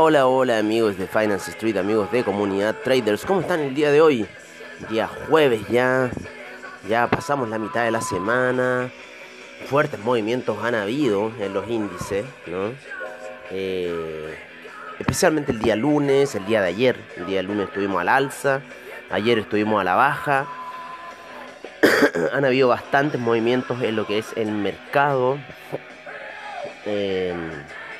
Hola, hola, amigos de Finance Street, amigos de Comunidad Traders. ¿Cómo están el día de hoy? Día jueves ya. Ya pasamos la mitad de la semana. Fuertes movimientos han habido en los índices, ¿no? Eh, especialmente el día lunes, el día de ayer. El día lunes estuvimos al alza. Ayer estuvimos a la baja. han habido bastantes movimientos en lo que es el mercado. Eh,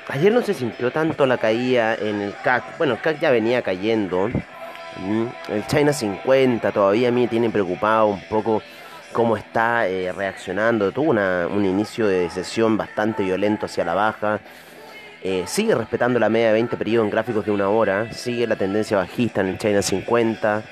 ayer no se sintió tanto la caída en el CAC. Bueno, el CAC ya venía cayendo. Mm, El China 50 todavía a mí tiene preocupado un poco cómo está eh, reaccionando. Tuvo una- un inicio de sesión bastante violento hacia la baja. Eh, sigue respetando la media de 20 periodos en gráficos de una hora. Sigue la tendencia bajista en el China 50.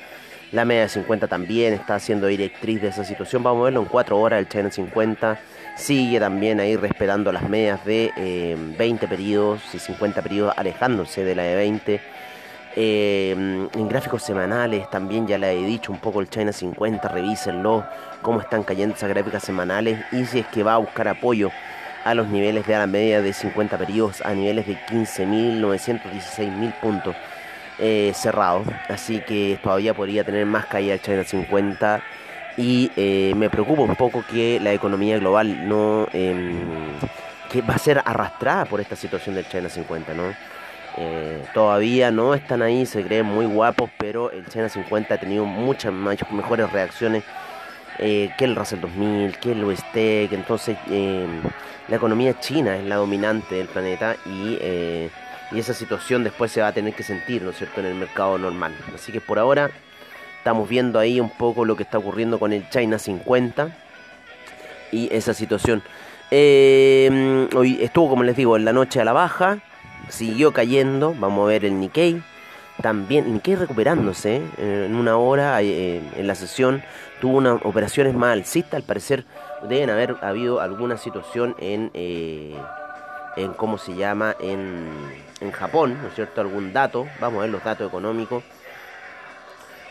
La media de 50 también está siendo directriz de esa situación. Vamos a verlo en 4 horas el China 50. Sigue también ahí respetando las medias de eh, 20 periodos y 50 periodos, alejándose de la de 20. Eh, en gráficos semanales también ya le he dicho un poco el China 50, revísenlo, cómo están cayendo esas gráficas semanales y si es que va a buscar apoyo a los niveles de la media de 50 periodos a niveles de 15.916.000 puntos eh, cerrados. Así que todavía podría tener más caída el China 50 y eh, me preocupa un poco que la economía global no... em, que va a ser arrastrada por esta situación del China 50, ¿no? Eh, todavía no están ahí, se creen muy guapos, pero el China 50 ha tenido muchas mejores reacciones eh, que el Russell 2000, que el USTEC. Entonces, eh, la economía china es la dominante del planeta y, eh, y esa situación después se va a tener que sentir, ¿no es cierto?, en el mercado normal. Así que por ahora estamos viendo ahí un poco lo que está ocurriendo con el China 50 y esa situación. Eh, hoy estuvo, como les digo, en la noche a la baja, siguió cayendo. Vamos a ver el Nikkei. También, Nikkei recuperándose eh, en una hora eh, en la sesión. Tuvo unas operaciones más alcistas. Al parecer, deben haber habido alguna situación en, eh, en ¿cómo se llama? En, en Japón, ¿no es cierto? Algún dato. Vamos a ver los datos económicos.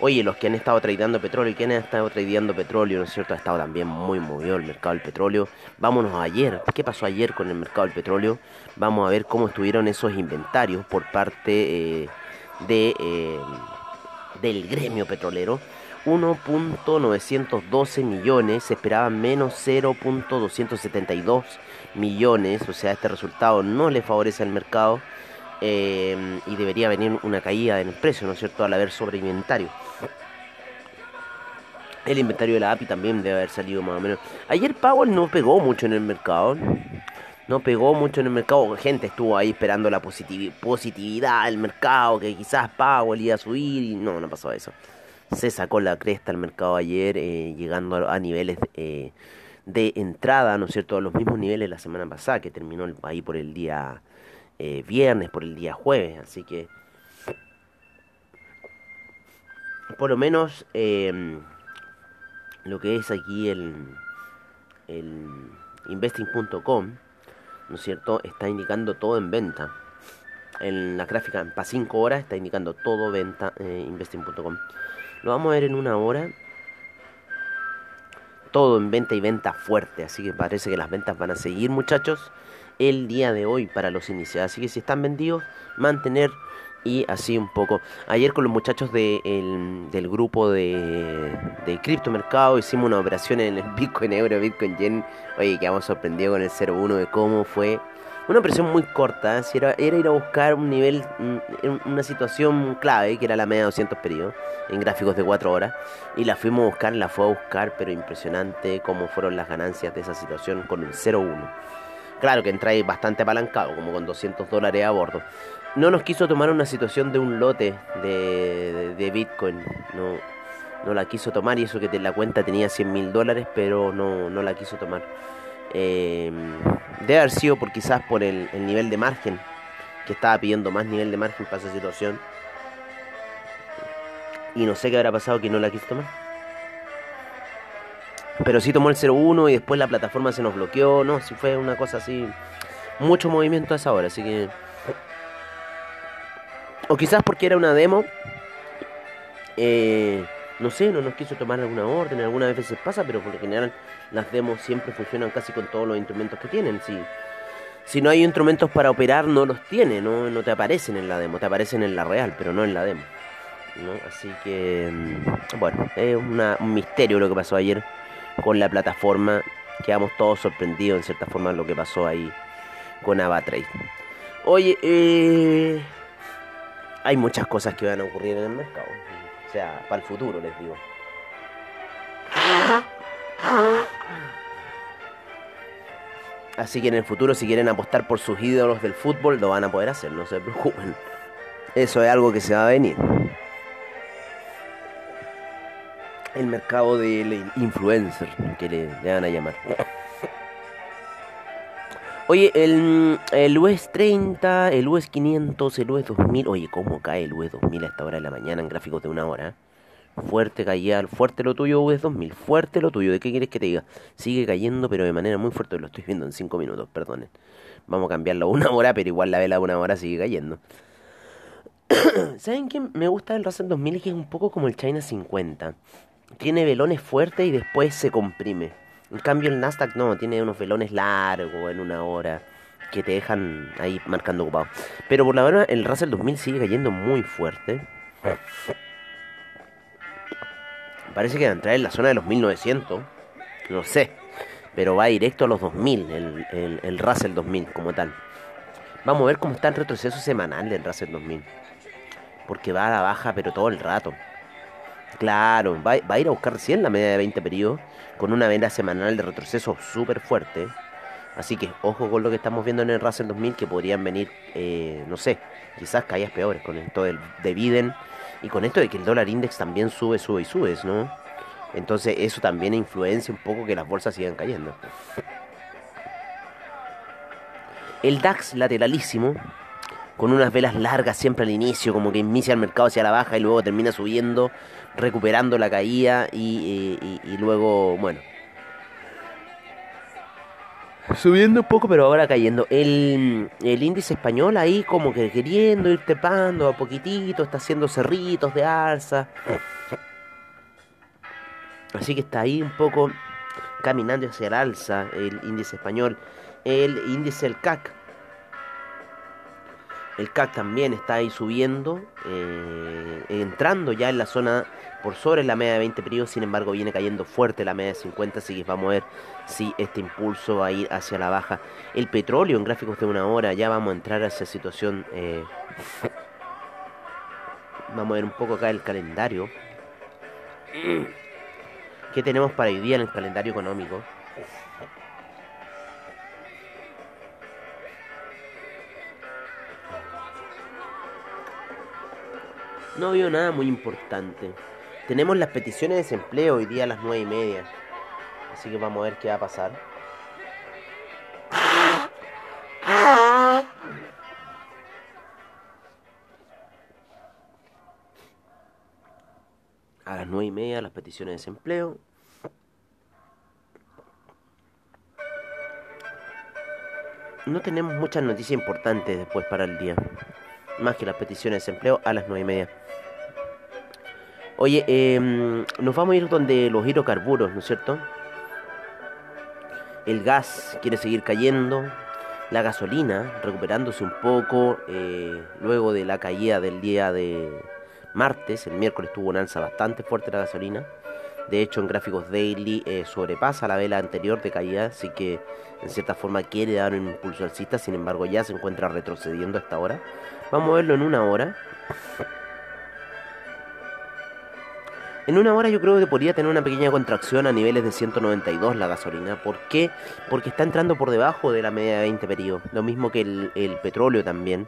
Oye, los que han estado tradeando petróleo y quienes han estado tradeando petróleo, ¿no es cierto? Ha estado también muy movido el mercado del petróleo. Vámonos a ayer. ¿Qué pasó ayer con el mercado del petróleo? Vamos a ver cómo estuvieron esos inventarios por parte eh, de, eh, del gremio petrolero. 1.912 millones, se esperaban menos 0.272 millones, o sea, este resultado no le favorece al mercado eh, y debería venir una caída en el precio, ¿no es cierto?, al haber sobre inventario. El inventario de la API también debe haber salido más o menos. Ayer Powell no pegó mucho en el mercado. No pegó mucho en el mercado. Gente estuvo ahí esperando la positivi- positividad del mercado. Que quizás Powell iba a subir. Y no, no pasó eso. Se sacó la cresta al mercado ayer. eh, llegando a, niveles eh, de entrada, ¿no es cierto? A los mismos niveles la semana pasada. Que terminó ahí por el día eh, viernes, por el día jueves. Así que. Por lo menos. Lo que es aquí el, el investing.com, ¿no es cierto? Está indicando todo en venta. En la gráfica para 5 horas está indicando todo venta eh, investing.com. Lo vamos a ver en una hora. Todo en venta y venta fuerte. Así que parece que las ventas van a seguir, muchachos. El día de hoy para los iniciados. Así que si están vendidos, mantener Y así un poco. Ayer con los muchachos de el- del grupo de, de criptomercado hicimos una operación en el Bitcoin Euro, Bitcoin Yen. Oye, quedamos sorprendidos con el 0.1 de cómo fue. Una operación muy corta. Si era, era ir a buscar un nivel, una situación clave, que era la media de 200 periodos, en gráficos de 4 horas. Y la fuimos a buscar, la fue a buscar, pero impresionante cómo fueron las ganancias de esa situación con el 0.1. Claro que entra ahí bastante apalancado, como con 200 dólares a bordo. No nos quiso tomar una situación de un lote de, de- Bitcoin. No, no la quiso tomar y eso que la cuenta tenía 100 mil dólares, pero no, no la quiso tomar. Eh, debe haber sido por quizás por el, el nivel de margen, que estaba pidiendo más nivel de margen para esa situación. Y no sé qué habrá pasado que no la quiso tomar. Pero sí tomó el 01 y después la plataforma se nos bloqueó. No, sí fue una cosa así. Mucho movimiento a esa hora, así que. O quizás porque era una demo. eh, no sé, no nos quiso tomar alguna orden. Algunas veces pasa, pero por lo general las demos siempre funcionan casi con todos los instrumentos que tienen. Si, si no hay instrumentos para operar, no los tiene. No, no te aparecen en la demo, te aparecen en la real, pero no en la demo. Así que, mm, bueno, es un misterio lo que pasó ayer con la plataforma. Quedamos todos sorprendidos en cierta forma lo que pasó ahí con Avatrade. Oye, eh, hay muchas cosas que van a ocurrir en el mercado. O sea, para el futuro les digo. Así que en el futuro si quieren apostar por sus ídolos del fútbol lo van a poder hacer, no se preocupen. Eso es algo que se va a venir. El mercado del influencer, que le, le van a llamar. Oye, el, el US 30, el US 500, el US 2000. Oye, ¿cómo cae el US 2000 a esta hora de la mañana en gráficos de una hora? Fuerte caía, fuerte lo tuyo US 2000, fuerte lo tuyo. ¿De qué quieres que te diga? Sigue cayendo, pero de manera muy fuerte. Lo estoy viendo en 5 minutos, perdonen. Vamos a cambiarlo a una hora, pero igual la vela de una hora sigue cayendo. ¿Saben qué? Me gusta el Russell 2000 que es un poco como el China 50. Tiene velones fuertes y después se comprime. En cambio el Nasdaq no, tiene unos velones largos en una hora que te dejan ahí marcando ocupado. Pero por la verdad el Russell 2000 sigue cayendo muy fuerte. Parece que va a entrar en la zona de los 1900. No sé. Pero va directo a los 2000, el, el, el Russell 2000 como tal. Vamos a ver cómo está el retroceso semanal del Russell 2000. Porque va a la baja, pero todo el rato. Claro, va, a ir a buscar recién la media de 20 periodos con una vela semanal de retroceso súper fuerte. Así que ojo con lo que estamos viendo en el Russell 2000 que podrían venir, eh, no sé, quizás caídas peores con esto del, de Biden y con esto de que el dólar index también sube, sube y sube, ¿no? Entonces eso también influencia un poco que las bolsas sigan cayendo. El DAX lateralísimo, con unas velas largas siempre al inicio, como que inicia el mercado hacia la baja y luego termina subiendo, recuperando la caída y, y- luego, bueno. Subiendo un poco, pero ahora cayendo. El, el índice español ahí como que queriendo ir trepando a poquitito, está haciendo cerritos de alza. Así que está ahí un poco caminando hacia el alza el índice español. El índice del CAC. El CAC también está ahí subiendo, eh, entrando ya en la zona por sobre la media de 20 periodos, sin embargo viene cayendo fuerte la media de 50, así que vamos a ver si este impulso va a ir hacia la baja. El petróleo en gráficos de una hora, ya vamos a entrar a esa situación. eh, vamos a ver un poco acá el calendario. ¿Qué tenemos para hoy día en el calendario económico? No veo nada muy importante. Tenemos las peticiones de desempleo hoy día a las nueve y media. Así que vamos a ver qué va a pasar. A las nueve y media las peticiones de desempleo. No tenemos muchas noticias importantes después para el día. Más que las peticiones de desempleo a las nueve y media. Oye, em, nos vamos a ir donde los hidrocarburos, ¿no es cierto? El gas quiere seguir cayendo. La gasolina recuperándose un poco eh, luego de la caída del día de martes. El miércoles tuvo un alza bastante fuerte la gasolina. De hecho, en gráficos daily eh, sobrepasa la vela anterior de caída, así que en cierta forma quiere dar un impulso alcista. Sin embargo, ya se encuentra retrocediendo a esta hora. Vamos a verlo en una hora. En una hora yo creo que podría tener una pequeña contracción a niveles de 192 la gasolina. ¿Por qué? Porque está entrando por debajo de la media de 20 periodos. Lo mismo que el, petróleo también.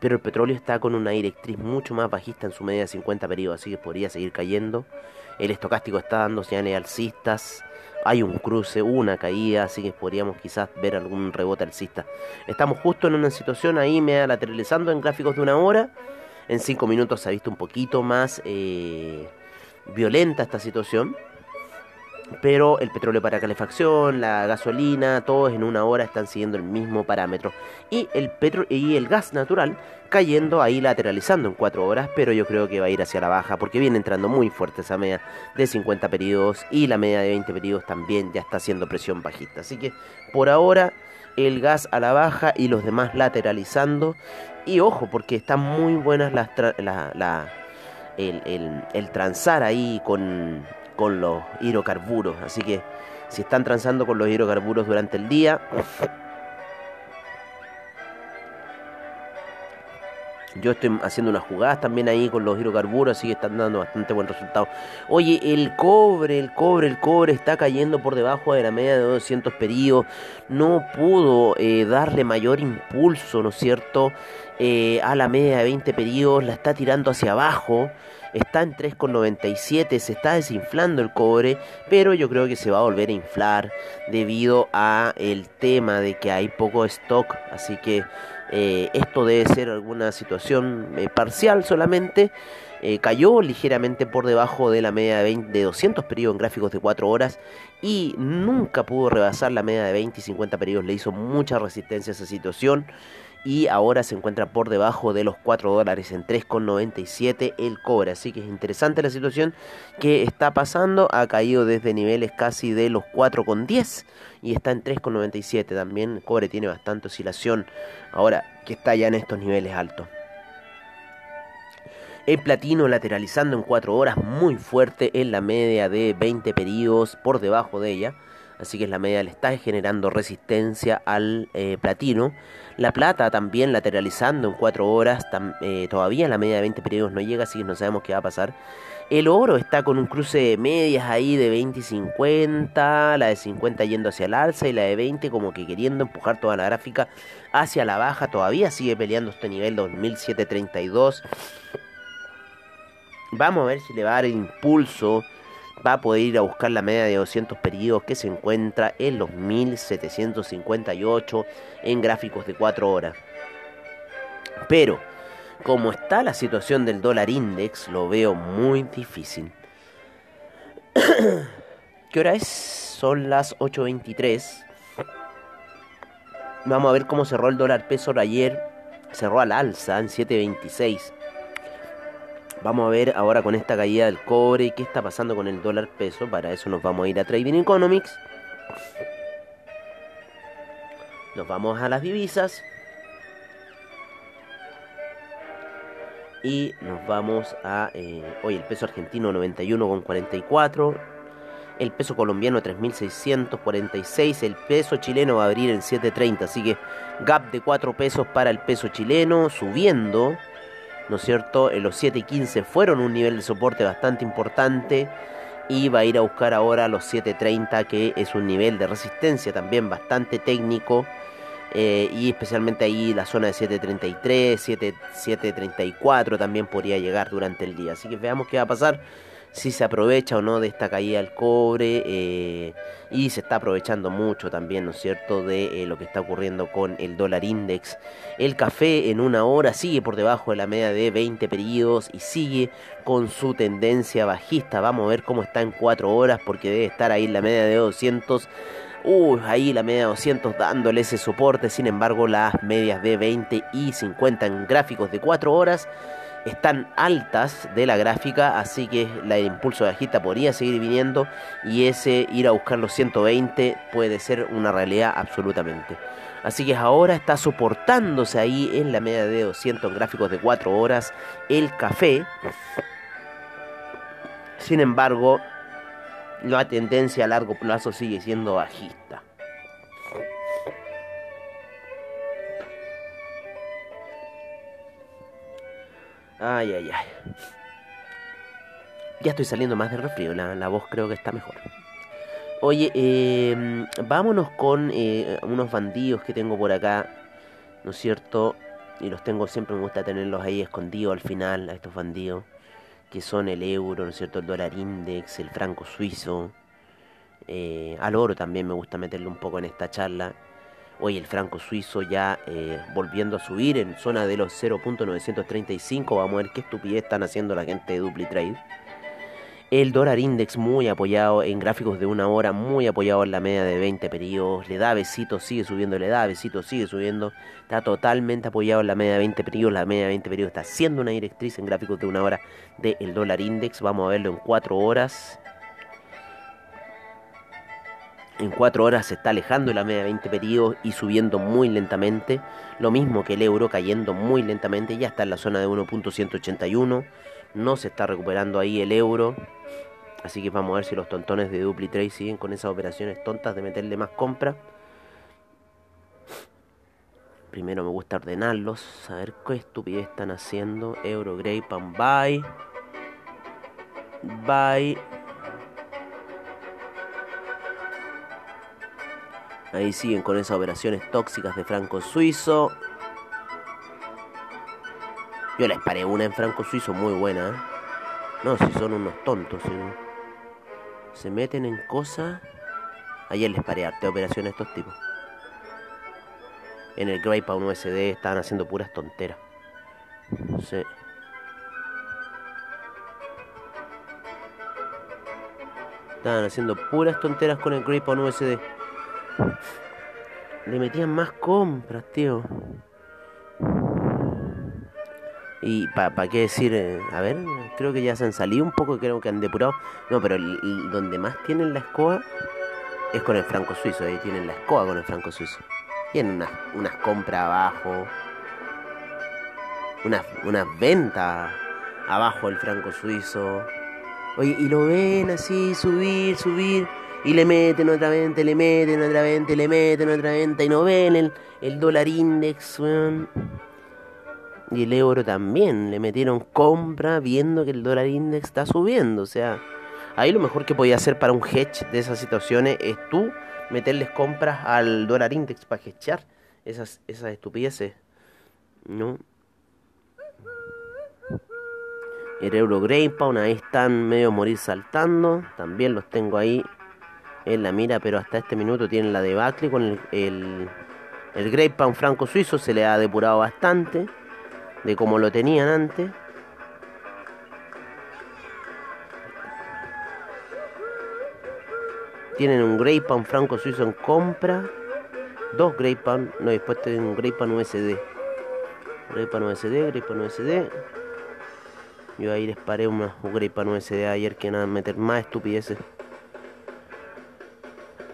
Pero el petróleo está con una directriz mucho más bajista en su media de 50 periodos, así que podría seguir cayendo. El estocástico está dando señales alcistas. Hay un cruce, una caída, así que podríamos quizás ver algún rebote alcista. Estamos justo en una situación ahí media lateralizando en gráficos de una hora. En 5 minutos se ha visto un poquito más eh, violenta esta situación. Pero el petróleo para calefacción, la gasolina, todos en una hora están siguiendo el mismo parámetro. Y el, petro y el gas natural cayendo ahí lateralizando en 4 horas, pero yo creo que va a ir hacia la baja porque viene entrando muy fuerte esa media de 50 periodos y la media de 20 periodos también ya está haciendo presión bajista. Así que por ahora el gas a la baja y los demás lateralizando. Y ojo, porque están muy buenas las la, la, el, el, el transar ahí con con los hidrocarburos. Así que si están transando con los hidrocarburos durante el día, yo estoy haciendo unas jugadas también ahí con los hidrocarburos, así que están dando bastante buen resultado. Oye, el cobre, el cobre, el cobre está cayendo por debajo de la media de 200 periodos. No pudo eh, darle mayor impulso, ¿no es cierto? Eh, a la media de 20 periodos, la está tirando hacia abajo está en 3,97, se está desinflando el cobre, pero yo creo que se va a volver a inflar debido a el tema de que hay poco stock, así que eh, esto debe ser alguna situación eh, parcial solamente. Eh, cayó ligeramente por debajo de la media de, 20, de 200 periodos en gráficos de 4 horas y nunca pudo rebasar la media de 20 y 50 periodos. Le hizo mucha resistencia a esa situación y ahora se encuentra por debajo de los 4 dólares en 3,97 el cobre. Así que es interesante la situación que está pasando. Ha caído desde niveles casi de los 4,10 y está en 3,97 también. El cobre tiene bastante oscilación ahora que está ya en estos niveles altos. El platino lateralizando en 4 horas muy fuerte en la media de 20 periodos por debajo de ella. Así que la media le está generando resistencia al eh, platino. La plata también lateralizando en 4 horas. Eh, todavía la media de 20 periodos no llega, así que no sabemos qué va a pasar. El oro está con un cruce de medias ahí de 20 y 50. La de 50 yendo hacia el alza y la de 20 como que queriendo empujar toda la gráfica hacia la baja. Todavía sigue peleando este nivel 2732. Vamos a ver si le va a dar el impulso va a poder ir a buscar la media de 200 periodos que se encuentra en los 1758 en gráficos de 4 horas. Pero, como está la situación del dólar index, lo veo muy difícil. ¿Qué hora es? Son las 8.23. Vamos a ver cómo cerró el dólar peso ayer. Cerró al alza en 7.26. Vamos a ver ahora con esta caída del cobre qué está pasando con el dólar peso. Para eso nos vamos a ir a Trading Economics. Nos vamos a las divisas. Y nos vamos a... Eh, hoy el peso argentino 91,44. El peso colombiano 3.646. El peso chileno va a abrir en 7.30. Así que gap de 4 pesos para el peso chileno. Subiendo. ¿No es cierto? En los 7 y 15 fueron un nivel de soporte bastante importante y va a ir a buscar ahora los 7.30 que es un nivel de resistencia también bastante técnico eh, y especialmente ahí la zona de 7.33, 7.34 también podría llegar durante el día. Así que veamos qué va a pasar si se aprovecha o no de esta caída del cobre eh, y se está aprovechando mucho también, ¿no es cierto?, de eh, lo que está ocurriendo con el dólar index. El café en una hora sigue por debajo de la media de 20 periodos y sigue con su tendencia bajista. Vamos a ver cómo está en 4 horas porque debe estar ahí la media de 200. Uy, ahí la media de 200 dándole ese soporte. Sin embargo, las medias de 20 y 50 en gráficos de 4 horas están altas de la gráfica, así que la- el impulso bajista podría seguir viniendo y ese ir a buscar los 120 puede ser una realidad absolutamente. Así que ahora está soportándose ahí en la media de 200 en gráficos de 4 horas el café. Sin embargo, la tendencia a largo plazo sigue siendo bajista. Ay, ay, ay. Ya estoy saliendo más de resfrío, la, voz creo que está mejor. Oye, eh, vámonos con eh, unos bandidos que tengo por acá, ¿no es cierto? Y los tengo, siempre me gusta tenerlos ahí escondidos al final, a estos bandidos, que son el euro, ¿no es cierto? El dólar index, el franco suizo, eh, al oro también me gusta meterle un poco en esta charla. Hoy el franco suizo ya eh, volviendo a subir en zona de los 0.935. Vamos a ver qué estupidez están haciendo la gente de DupliTrade. El dólar index muy apoyado en gráficos de una hora, muy apoyado en la media de 20 periodos. Le da besitos, sigue subiendo, le da besitos, sigue subiendo. Está totalmente apoyado en la media de 20 periodos. La media de 20 periodos está siendo una directriz en gráficos de una hora del dólar index. Vamos a verlo en 4 horas. En 4 horas se está alejando de la media de 20 periodos y subiendo muy lentamente. Lo mismo que el euro cayendo muy lentamente. Ya está en la zona de 1.181. No se está recuperando ahí el euro. Así que vamos a ver si los tontones de DupliTrade siguen con esas operaciones tontas de meterle más compra. Primero me gusta ordenarlos. A ver qué estupidez están haciendo. Euro, Grey, Pan, Buy. Buy. Ahí siguen con esas operaciones tóxicas de franco suizo. Yo les paré una en franco suizo muy buena. ¿eh? No, si son unos tontos. ¿sí? Se meten en cosas. Ayer les paré arte operaciones a estos tipos. En el Grey Pound USD estaban haciendo puras tonteras. Sí. Estaban haciendo puras tonteras con el Grey Pound USD. Le metían más compras, tío. Y para qué decir, eh, a ver, creo que ya se han salido un poco, creo que han depurado. No, pero el- el- donde más tienen la escoba es con el franco suizo, ahí tienen la escoba con el franco suizo. Tienen unas, unas compras abajo, unas, unas ventas abajo del franco suizo. Oye, y lo ven así, subir, subir, y le meten otra venta, le meten otra venta, le meten otra venta, y no ven el, el dólar index. Y el euro también, le metieron compra viendo que el dólar index está subiendo. O sea, ahí lo mejor que podía hacer para un hedge de esas situaciones es tú meterles compras al dólar index para hedgear esas, esas estupideces. ¿No? El euro Grey Pound, ahí están medio morir saltando. También los tengo ahí en la mira, pero hasta este minuto tienen la debacle con el, el, el Pound franco suizo. Se le ha depurado bastante de como lo tenían antes. Tienen un Grey Pound franco suizo en compra. Dos Grey Pound, no, después tienen un Grey Pound USD. Grey Pound USD, Pound USD. Yo ahí les paré unos Grey Pound USD ayer que nada, meter más estupideces.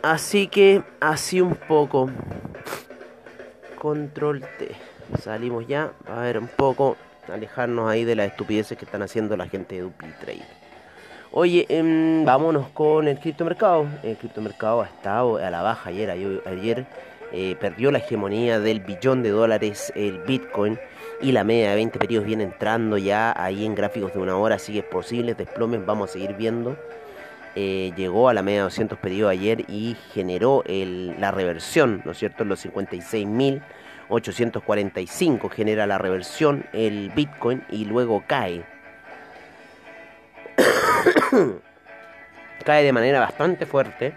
Así que, así un poco. Control T. Salimos ya. A ver un poco. Alejarnos ahí de las estupideces que están haciendo la gente de DupliTrade. Oye, em, vámonos con el criptomercado. El criptomercado ha estado a la baja ayer. Ayer, eh, perdió la hegemonía del billón de dólares el Bitcoin. Y la media de 20 periodos viene entrando ya ahí en gráficos de una hora. Así que posibles desplomes vamos a seguir viendo. Eh, llegó a la media de 200 periodos ayer y generó la reversión, ¿no es cierto? En los 56.845 genera la reversión el Bitcoin y luego cae. cae de manera bastante fuerte.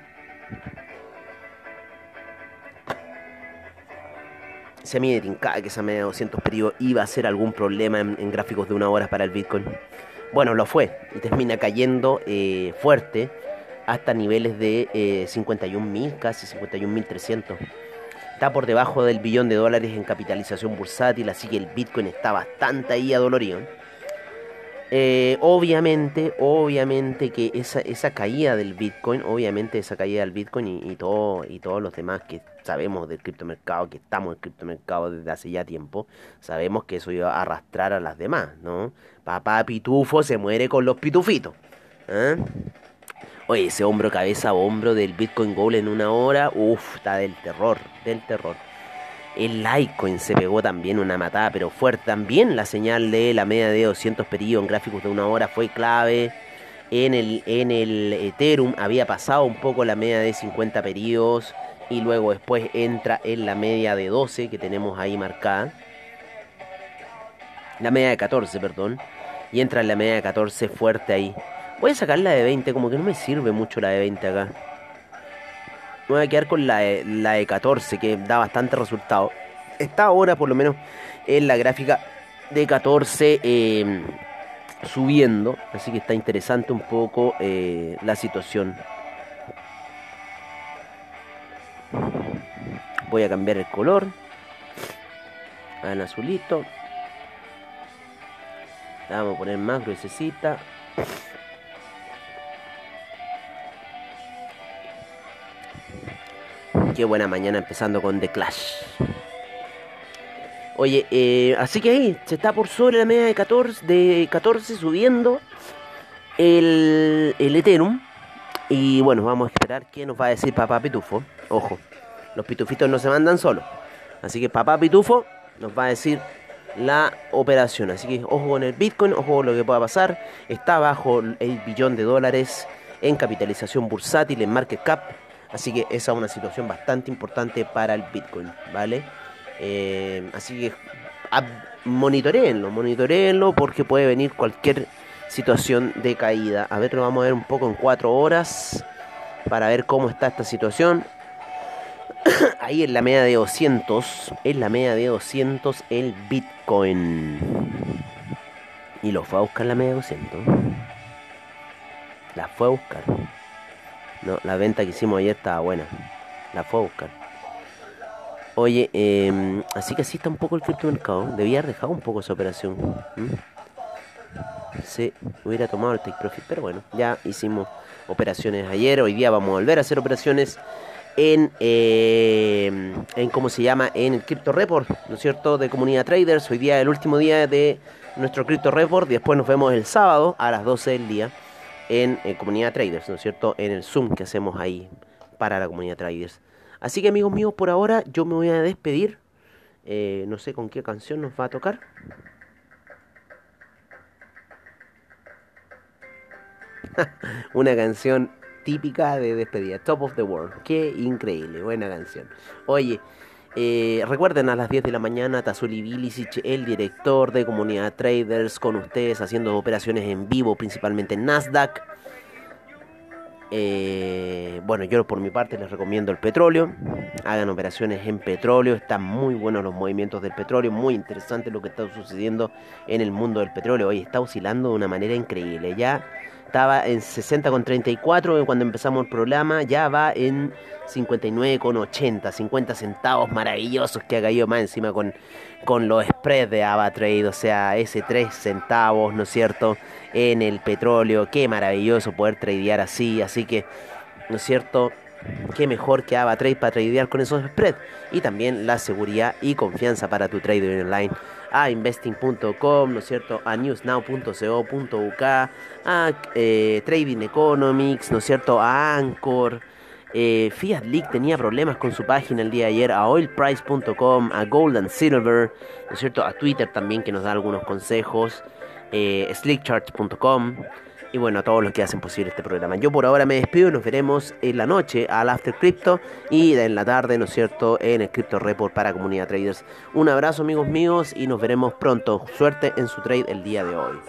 Se mide trincada que esa media de 200 periodos iba a ser algún problema en gráficos de una hora para el Bitcoin. Bueno, lo fue y termina cayendo eh, fuerte hasta niveles de eh, 51.000, casi 51.300. Está por debajo del billón de dólares en capitalización bursátil, así que el Bitcoin está bastante ahí adolorido. Eh, obviamente, obviamente que esa, esa caída del Bitcoin, obviamente esa caída del Bitcoin y, y todo, y todos los demás que sabemos del criptomercado, que estamos en el criptomercado desde hace ya tiempo, sabemos que eso iba a arrastrar a las demás, ¿no? Papá Pitufo se muere con los pitufitos. ¿eh? Oye, ese hombro cabeza hombro del Bitcoin Gold en una hora, uff, está del terror, del terror. El Litecoin se pegó también una matada, pero fuerte. También la señal de la media de 200 periodos en gráficos de una hora fue clave. En el, en el Ethereum había pasado un poco la media de 50 periodos. Y luego después entra en la media de 12 que tenemos ahí marcada. La media de 14, perdón. Y entra en la media de 14 fuerte ahí. Voy a sacar la de 20, como que no me sirve mucho la de 20 acá. Me voy a quedar con la de, la de 14, que da bastante resultado. Está ahora, por lo menos, en la gráfica de 14 eh, subiendo. Así que está interesante un poco eh, la situación. Voy a cambiar el color. Al azulito. Vamos a poner más gruesecita. Qué buena mañana empezando con The Clash. Oye, eh, así que ahí se está por sobre la media de 14, de 14 subiendo el, el Ethereum. Y bueno, vamos a esperar qué nos va a decir Papá Pitufo. Ojo, los pitufitos no se mandan solos. Así que Papá Pitufo nos va a decir la operación. Así que ojo con el Bitcoin, ojo con lo que pueda pasar. Está bajo el billón de dólares en capitalización bursátil, en market cap. Así que esa es una situación bastante importante para el Bitcoin, ¿vale? Eh, así que monitoreenlo, monitoreenlo porque puede venir cualquier situación de caída. A ver, lo vamos a ver un poco en cuatro horas para ver cómo está esta situación. Ahí en la media de 200, en la media de 200 el Bitcoin. Y lo fue a buscar la media de 200. La fue a buscar. No, la venta que hicimos ayer estaba buena. La fue a buscar. Oye, eh, así que así está un poco el criptomercado. Debía haber dejado un poco esa operación. ¿m? Se hubiera tomado el take profit, pero bueno, ya hicimos operaciones ayer. Hoy día vamos a volver a hacer operaciones en, eh, en ¿cómo se llama? En el Crypto Report, ¿no es cierto? De Comunidad Traders. Hoy día es el último día de nuestro Crypto Report. Después nos vemos el sábado a las 12 del día en, eh, Comunidad Traders, ¿no es cierto? En el Zoom que hacemos ahí para la Comunidad Traders. Así que amigos míos, por ahora yo me voy a despedir. Eh, no sé con qué canción nos va a tocar. Una canción típica de despedida, Top of the World. Qué increíble, buena canción. Oye, eh, recuerden a las 10 de la mañana, Tazuli Bilicic, el director de Comunidad Traders, con ustedes haciendo operaciones en vivo, principalmente en Nasdaq. Eh, bueno, yo por mi parte les recomiendo el petróleo. Hagan operaciones en petróleo. Están muy buenos los movimientos del petróleo. Muy interesante lo que está sucediendo en el mundo del petróleo. Hoy está oscilando de una manera increíble. Ya estaba en 60,34 cuando empezamos el programa. Ya va en 59,80. 50 centavos maravillosos que ha caído más encima con, con los spreads de AvaTrade. O sea, ese 3 centavos, ¿no es cierto? En el petróleo. Qué maravilloso poder tradear así. Así que, ¿no es cierto? Qué mejor que AvaTrade para tradear con esos spreads. Y también la seguridad y confianza para tu trading online. A investing.com, ¿no es cierto? A newsnow.co.uk, a eh, Trading Economics, ¿no es cierto? A Anchor. Eh, Fiat League tenía problemas con su página el día de ayer, a oilprice.com, a Gold and Silver, ¿no cierto? A Twitter también que nos da algunos consejos, eh, slickcharts.com y bueno, a todos los que hacen posible este programa. Yo por ahora me despido nos veremos en la noche al After Crypto y en la tarde, ¿no es cierto?, en el Crypto Report para Comunidad Traders. Un abrazo amigos míos y nos veremos pronto. Suerte en su trade el día de hoy.